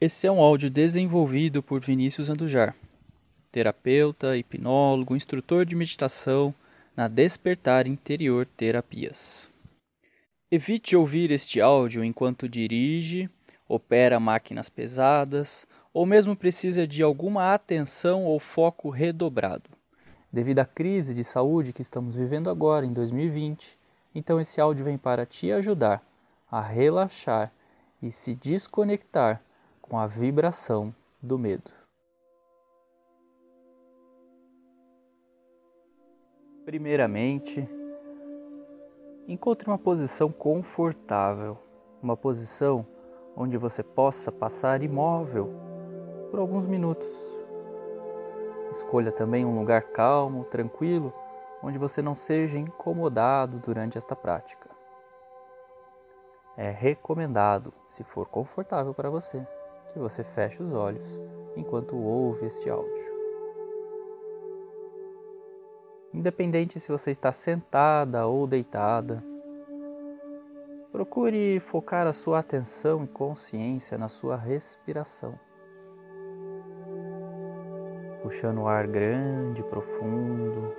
Esse é um áudio desenvolvido por Vinícius Andujar, terapeuta, hipnólogo, instrutor de meditação na Despertar Interior Terapias. Evite ouvir este áudio enquanto dirige, opera máquinas pesadas ou mesmo precisa de alguma atenção ou foco redobrado. Devido à crise de saúde que estamos vivendo agora em 2020, então esse áudio vem para te ajudar a relaxar e se desconectar com a vibração do medo. Primeiramente, encontre uma posição confortável, uma posição onde você possa passar imóvel por alguns minutos. Escolha também um lugar calmo, tranquilo, onde você não seja incomodado durante esta prática. É recomendado, se for confortável para você, que você feche os olhos enquanto ouve este áudio. Independente se você está sentada ou deitada, procure focar a sua atenção e consciência na sua respiração. Puxando o ar grande, profundo,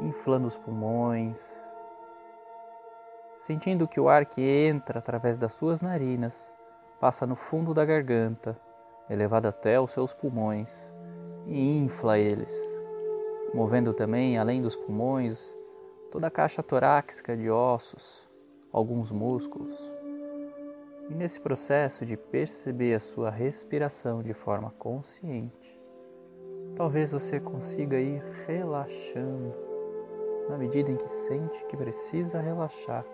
inflando os pulmões, sentindo que o ar que entra através das suas narinas passa no fundo da garganta, elevado até os seus pulmões e infla eles, movendo também, além dos pulmões, toda a caixa torácica de ossos, alguns músculos. E nesse processo de perceber a sua respiração de forma consciente, talvez você consiga ir relaxando na medida em que sente que precisa relaxar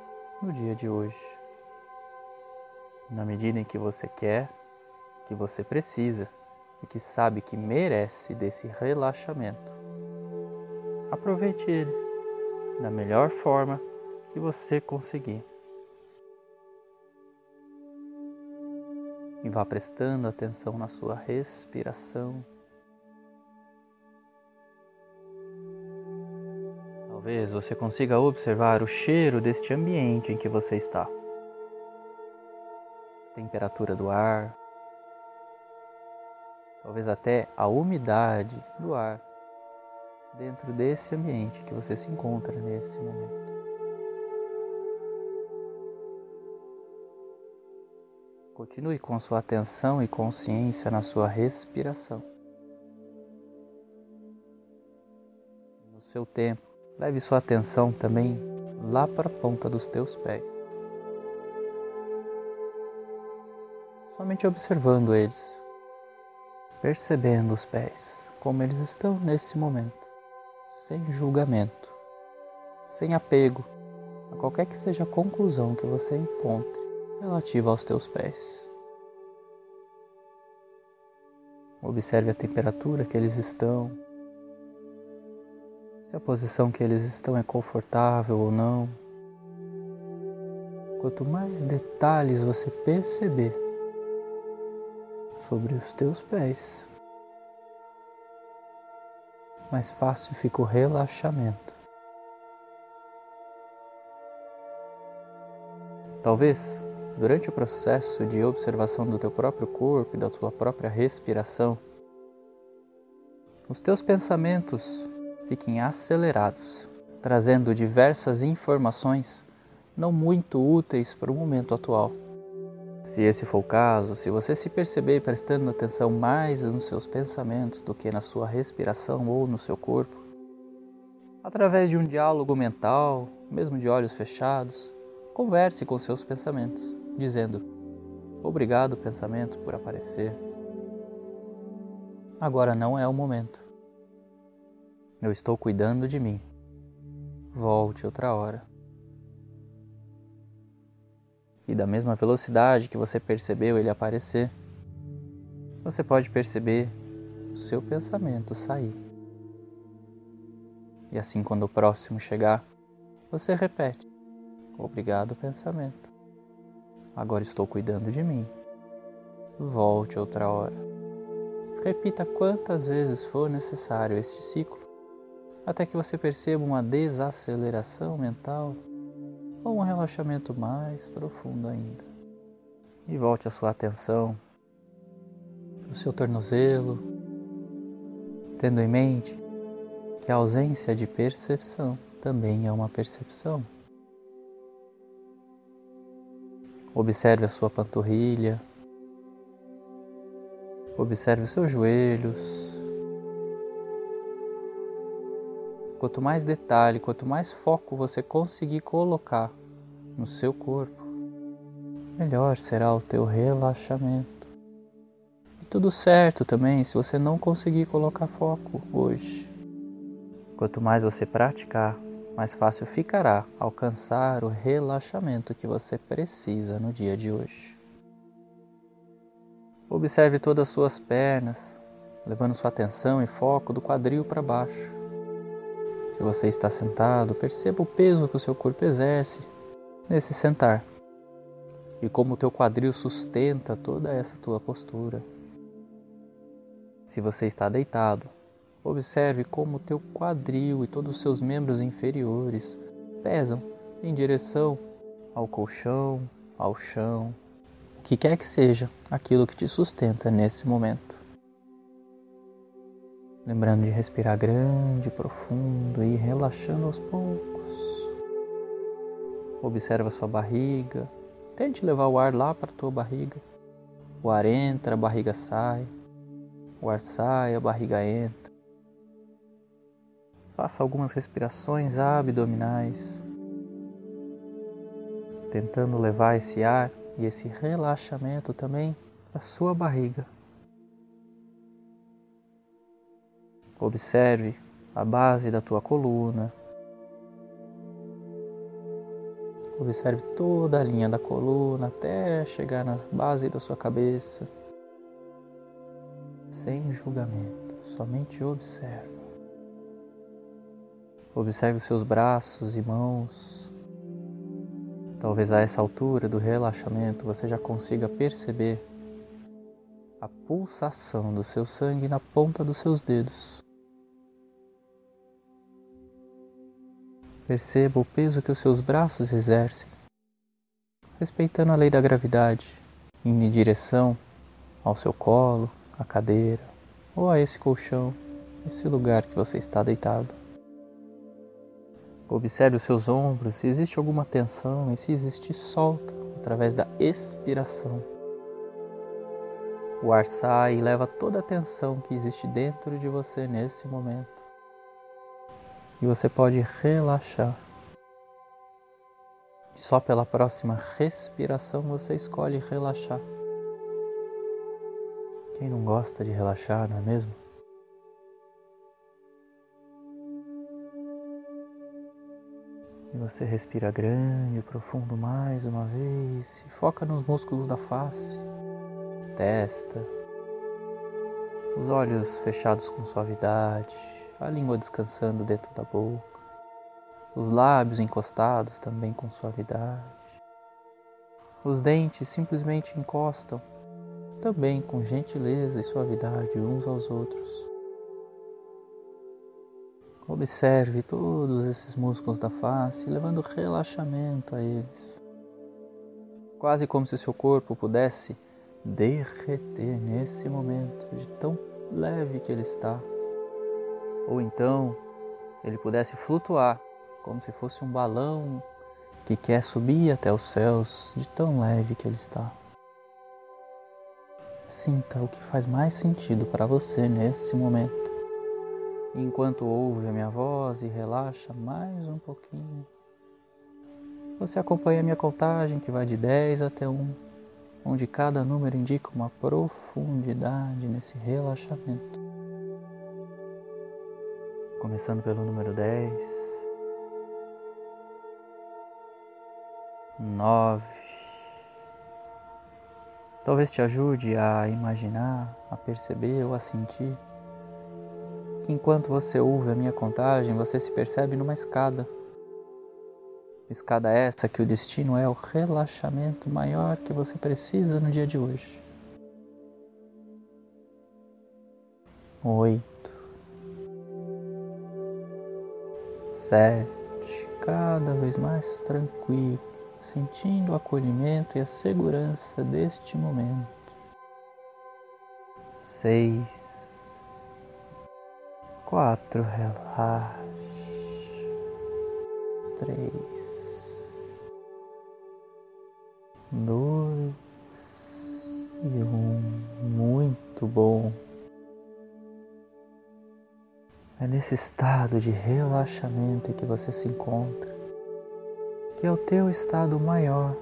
no dia de hoje na medida em que você quer, que você precisa e que sabe que merece desse relaxamento. Aproveite ele da melhor forma que você conseguir. E vá prestando atenção na sua respiração. Talvez você consiga observar o cheiro deste ambiente em que você está temperatura do ar, talvez até a umidade do ar dentro desse ambiente que você se encontra nesse momento. Continue com sua atenção e consciência na sua respiração. No seu tempo, leve sua atenção também lá para a ponta dos teus pés. Somente observando eles, percebendo os pés, como eles estão nesse momento, sem julgamento, sem apego a qualquer que seja a conclusão que você encontre relativa aos teus pés. Observe a temperatura que eles estão, se a posição que eles estão é confortável ou não. Quanto mais detalhes você perceber, sobre os teus pés. Mais fácil fica o relaxamento. Talvez, durante o processo de observação do teu próprio corpo e da tua própria respiração, os teus pensamentos fiquem acelerados, trazendo diversas informações não muito úteis para o momento atual. Se esse for o caso, se você se perceber prestando atenção mais nos seus pensamentos do que na sua respiração ou no seu corpo, através de um diálogo mental, mesmo de olhos fechados, converse com seus pensamentos, dizendo: Obrigado, pensamento, por aparecer. Agora não é o momento. Eu estou cuidando de mim. Volte outra hora. E da mesma velocidade que você percebeu ele aparecer, você pode perceber o seu pensamento sair. E assim, quando o próximo chegar, você repete: Obrigado, pensamento. Agora estou cuidando de mim. Volte outra hora. Repita quantas vezes for necessário este ciclo, até que você perceba uma desaceleração mental ou um relaxamento mais profundo ainda. E volte a sua atenção o seu tornozelo, tendo em mente que a ausência de percepção também é uma percepção. Observe a sua panturrilha, observe os seus joelhos. Quanto mais detalhe, quanto mais foco você conseguir colocar no seu corpo, melhor será o teu relaxamento. E tudo certo também se você não conseguir colocar foco hoje. Quanto mais você praticar, mais fácil ficará alcançar o relaxamento que você precisa no dia de hoje. Observe todas as suas pernas, levando sua atenção e foco do quadril para baixo. Se você está sentado, perceba o peso que o seu corpo exerce nesse sentar e como o teu quadril sustenta toda essa tua postura. Se você está deitado, Observe como o teu quadril e todos os seus membros inferiores pesam em direção ao colchão, ao chão, o que quer que seja aquilo que te sustenta nesse momento. Lembrando de respirar grande, profundo e relaxando aos poucos. Observa sua barriga. Tente levar o ar lá para a tua barriga. O ar entra, a barriga sai. O ar sai, a barriga entra. Faça algumas respirações abdominais, tentando levar esse ar e esse relaxamento também para sua barriga. Observe a base da tua coluna. Observe toda a linha da coluna até chegar na base da sua cabeça. Sem julgamento, somente observe. Observe os seus braços e mãos. Talvez a essa altura do relaxamento você já consiga perceber a pulsação do seu sangue na ponta dos seus dedos. Perceba o peso que os seus braços exercem, respeitando a lei da gravidade, indo em direção ao seu colo, à cadeira ou a esse colchão, esse lugar que você está deitado. Observe os seus ombros, se existe alguma tensão e se existir, solta através da expiração. O ar sai e leva toda a tensão que existe dentro de você nesse momento. E você pode relaxar. Só pela próxima respiração você escolhe relaxar. Quem não gosta de relaxar, não é mesmo? E você respira grande e profundo mais uma vez e foca nos músculos da face, testa, os olhos fechados com suavidade, a língua descansando dentro da boca, os lábios encostados também com suavidade. Os dentes simplesmente encostam também com gentileza e suavidade uns aos outros. Observe todos esses músculos da face, levando relaxamento a eles. Quase como se seu corpo pudesse derreter nesse momento, de tão leve que ele está. Ou então ele pudesse flutuar, como se fosse um balão que quer subir até os céus, de tão leve que ele está. Sinta o que faz mais sentido para você nesse momento enquanto ouve a minha voz e relaxa mais um pouquinho. Você acompanha a minha contagem que vai de 10 até 1, onde cada número indica uma profundidade nesse relaxamento. Começando pelo número 10, 9. Talvez te ajude a imaginar, a perceber ou a sentir que enquanto você ouve a minha contagem, você se percebe numa escada. Escada essa que o destino é o relaxamento maior que você precisa no dia de hoje. Oito, sete, cada vez mais tranquilo, sentindo o acolhimento e a segurança deste momento. seis, quatro, relaxe, três, dois e um, muito bom. É nesse estado de relaxamento em que você se encontra, que é o teu estado maior,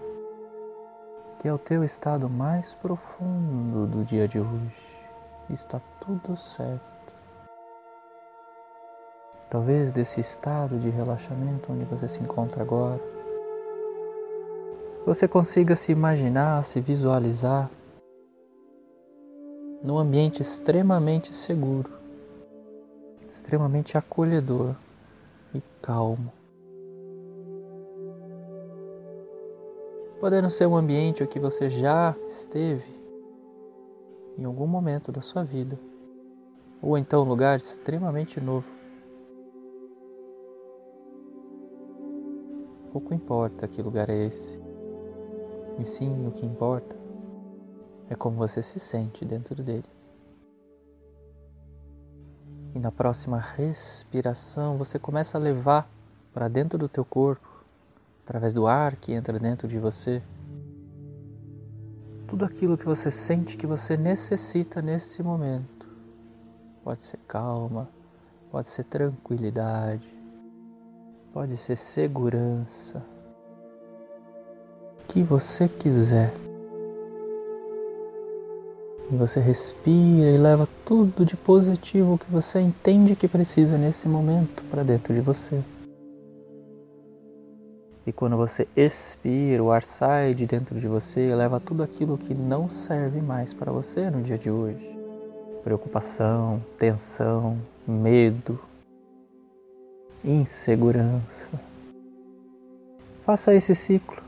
que é o teu estado mais profundo do dia de hoje. Está tudo certo. Talvez desse estado de relaxamento onde você se encontra agora, você consiga se imaginar, se visualizar num ambiente extremamente seguro extremamente acolhedor e calmo. Podendo ser um ambiente em que você já esteve em algum momento da sua vida, ou então um lugar extremamente novo. Pouco importa que lugar é esse, e sim o que importa é como você se sente dentro dele. E na próxima respiração você começa a levar para dentro do teu corpo, através do ar que entra dentro de você, tudo aquilo que você sente que você necessita nesse momento. Pode ser calma, pode ser tranquilidade, pode ser segurança, o que você quiser. E você respira e leva tudo de positivo que você entende que precisa nesse momento para dentro de você. E quando você expira, o ar sai de dentro de você e leva tudo aquilo que não serve mais para você no dia de hoje. Preocupação, tensão, medo, insegurança. Faça esse ciclo.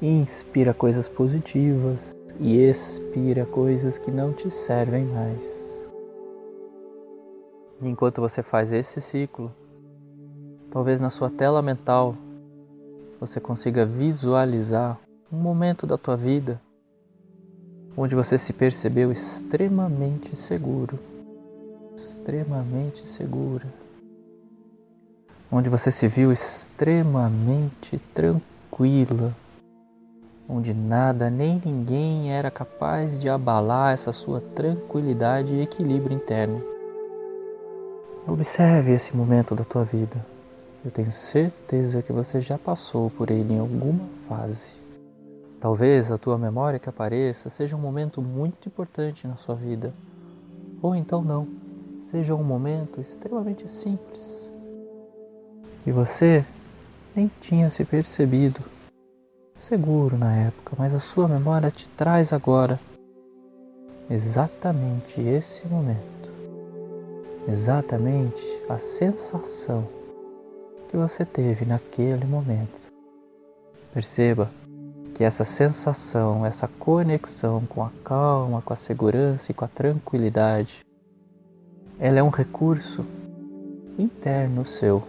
Inspira coisas positivas, e expira coisas que não te servem mais. Enquanto você faz esse ciclo, talvez na sua tela mental você consiga visualizar um momento da tua vida onde você se percebeu extremamente seguro, extremamente segura, onde você se viu extremamente tranquila onde nada nem ninguém era capaz de abalar essa sua tranquilidade e equilíbrio interno. Observe esse momento da tua vida. Eu tenho certeza que você já passou por ele em alguma fase. Talvez a tua memória que apareça seja um momento muito importante na sua vida, ou então não, seja um momento extremamente simples. E você nem tinha se percebido seguro na época, mas a sua memória te traz agora exatamente esse momento, exatamente a sensação que você teve naquele momento. Perceba que essa sensação, essa conexão com a calma, com a segurança e com a tranquilidade, ela é um recurso interno seu.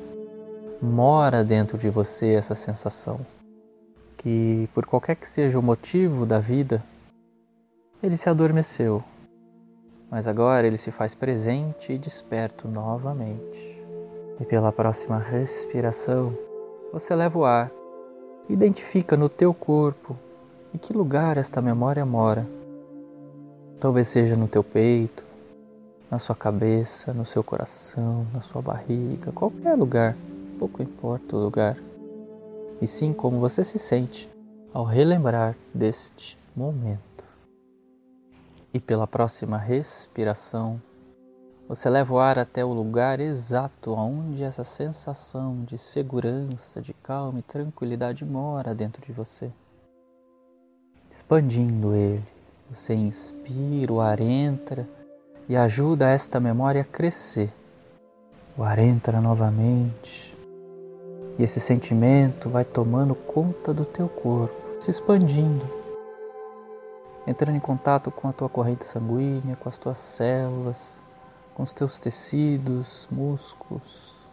Mora dentro de você essa sensação que, por qualquer que seja o motivo da vida, ele se adormeceu, mas agora ele se faz presente e desperto novamente. E pela próxima respiração, você leva o ar, identifica no teu corpo em que lugar esta memória mora. Talvez seja no teu peito, na sua cabeça, no seu coração, na sua barriga, qualquer lugar, pouco importa o lugar e sim como você se sente ao relembrar deste momento. E pela próxima respiração, você leva o ar até o lugar exato onde essa sensação de segurança, de calma e tranquilidade mora dentro de você. Expandindo ele, você inspira, o ar entra e ajuda esta memória a crescer. O ar entra novamente, e esse sentimento vai tomando conta do teu corpo, se expandindo, entrando em contato com a tua corrente sanguínea, com as tuas células, com os teus tecidos, músculos,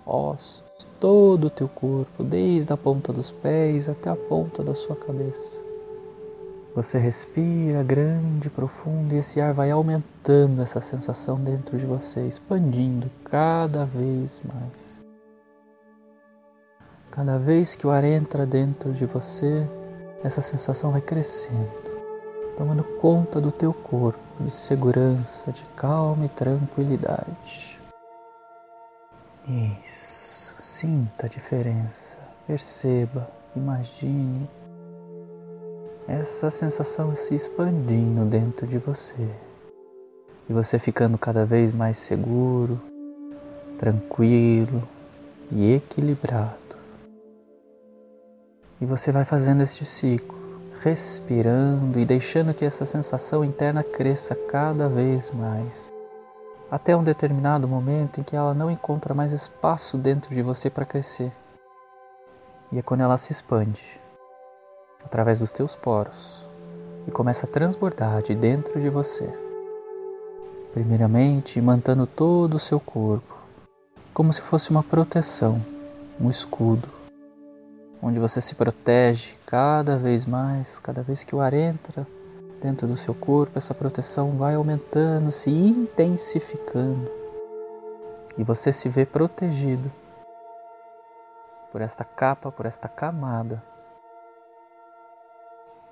ossos, todo o teu corpo, desde a ponta dos pés até a ponta da sua cabeça. Você respira grande, profundo e esse ar vai aumentando essa sensação dentro de você, expandindo cada vez mais. Cada vez que o ar entra dentro de você, essa sensação vai crescendo, tomando conta do teu corpo, de segurança, de calma e tranquilidade. Isso, sinta a diferença, perceba, imagine essa sensação se expandindo dentro de você e você ficando cada vez mais seguro, tranquilo e equilibrado. E você vai fazendo este ciclo, respirando e deixando que essa sensação interna cresça cada vez mais, até um determinado momento em que ela não encontra mais espaço dentro de você para crescer. E é quando ela se expande através dos teus poros e começa a transbordar de dentro de você. Primeiramente, mantendo todo o seu corpo, como se fosse uma proteção, um escudo, onde você se protege cada vez mais, cada vez que o ar entra dentro do seu corpo, essa proteção vai aumentando, se intensificando, e você se vê protegido por esta capa, por esta camada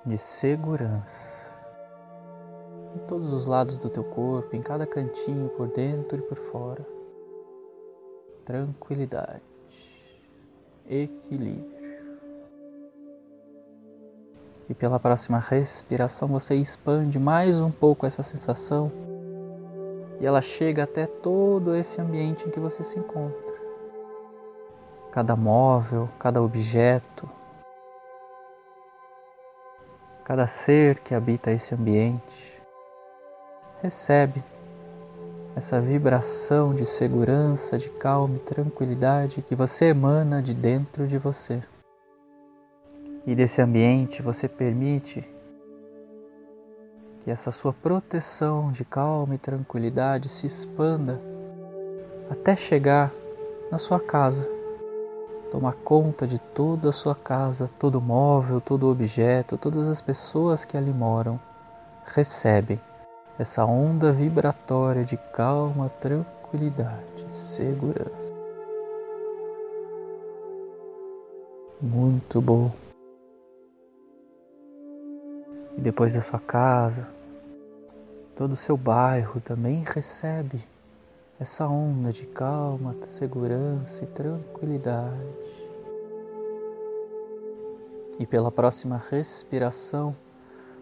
de segurança em todos os lados do teu corpo, em cada cantinho, por dentro e por fora. Tranquilidade, equilíbrio. E pela próxima respiração você expande mais um pouco essa sensação e ela chega até todo esse ambiente em que você se encontra. Cada móvel, cada objeto, Cada ser que habita esse ambiente recebe essa vibração de segurança, de calma e tranquilidade que você emana de dentro de você. E desse ambiente você permite que essa sua proteção de calma e tranquilidade se expanda até chegar na sua casa tomar conta de toda a sua casa, todo móvel, todo objeto, todas as pessoas que ali moram recebem essa onda vibratória de calma, tranquilidade, segurança. Muito bom. E depois da sua casa, todo o seu bairro também recebe essa onda de calma, segurança e tranquilidade. E pela próxima respiração,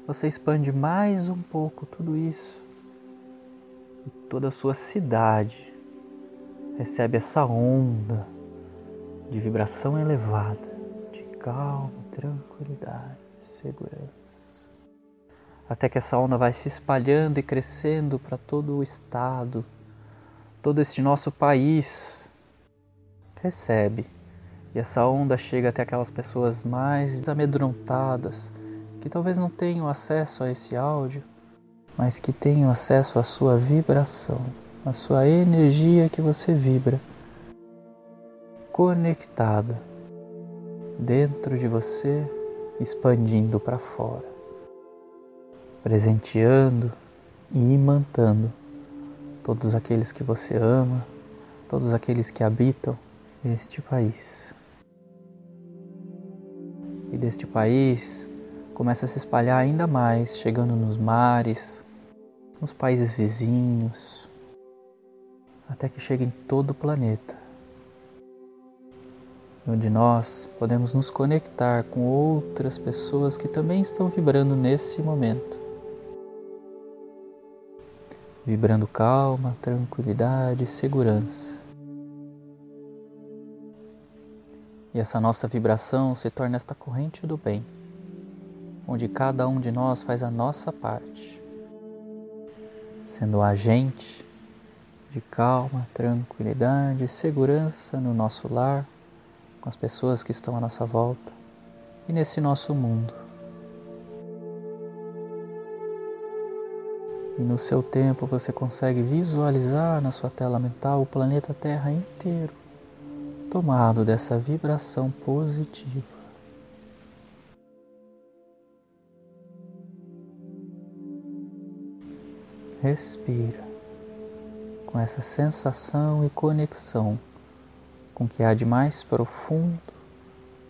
você expande mais um pouco tudo isso. E toda a sua cidade recebe essa onda de vibração elevada, de calma, tranquilidade, segurança. Até que essa onda vai se espalhando e crescendo para todo o estado, todo este nosso país recebe. E essa onda chega até aquelas pessoas mais amedrontadas, que talvez não tenham acesso a esse áudio, mas que tenham acesso à sua vibração, à sua energia que você vibra, conectada dentro de você, expandindo para fora, presenteando e imantando todos aqueles que você ama, todos aqueles que habitam este país. E deste país começa a se espalhar ainda mais, chegando nos mares, nos países vizinhos, até que chegue em todo o planeta, onde nós podemos nos conectar com outras pessoas que também estão vibrando nesse momento vibrando calma, tranquilidade, segurança. E essa nossa vibração se torna esta corrente do bem, onde cada um de nós faz a nossa parte, sendo agente de calma, tranquilidade, segurança no nosso lar, com as pessoas que estão à nossa volta e nesse nosso mundo. No seu tempo você consegue visualizar na sua tela mental o planeta Terra inteiro tomado dessa vibração positiva. Respira com essa sensação e conexão com o que há de mais profundo,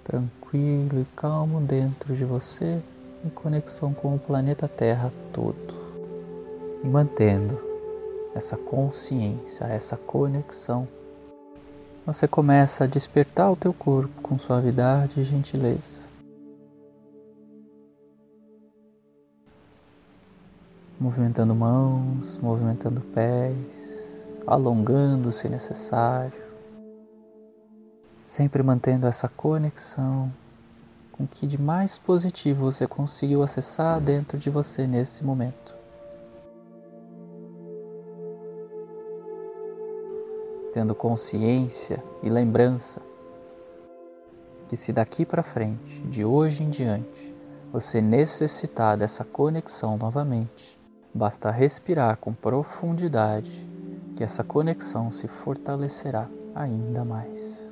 tranquilo e calmo dentro de você, em conexão com o planeta Terra todo. E mantendo essa consciência, essa conexão, você começa a despertar o teu corpo com suavidade e gentileza. Movimentando mãos, movimentando pés, alongando se necessário sempre mantendo essa conexão com o que de mais positivo você conseguiu acessar dentro de você nesse momento. Tendo consciência e lembrança que se daqui para frente, de hoje em diante, você necessitar dessa conexão novamente, basta respirar com profundidade que essa conexão se fortalecerá ainda mais.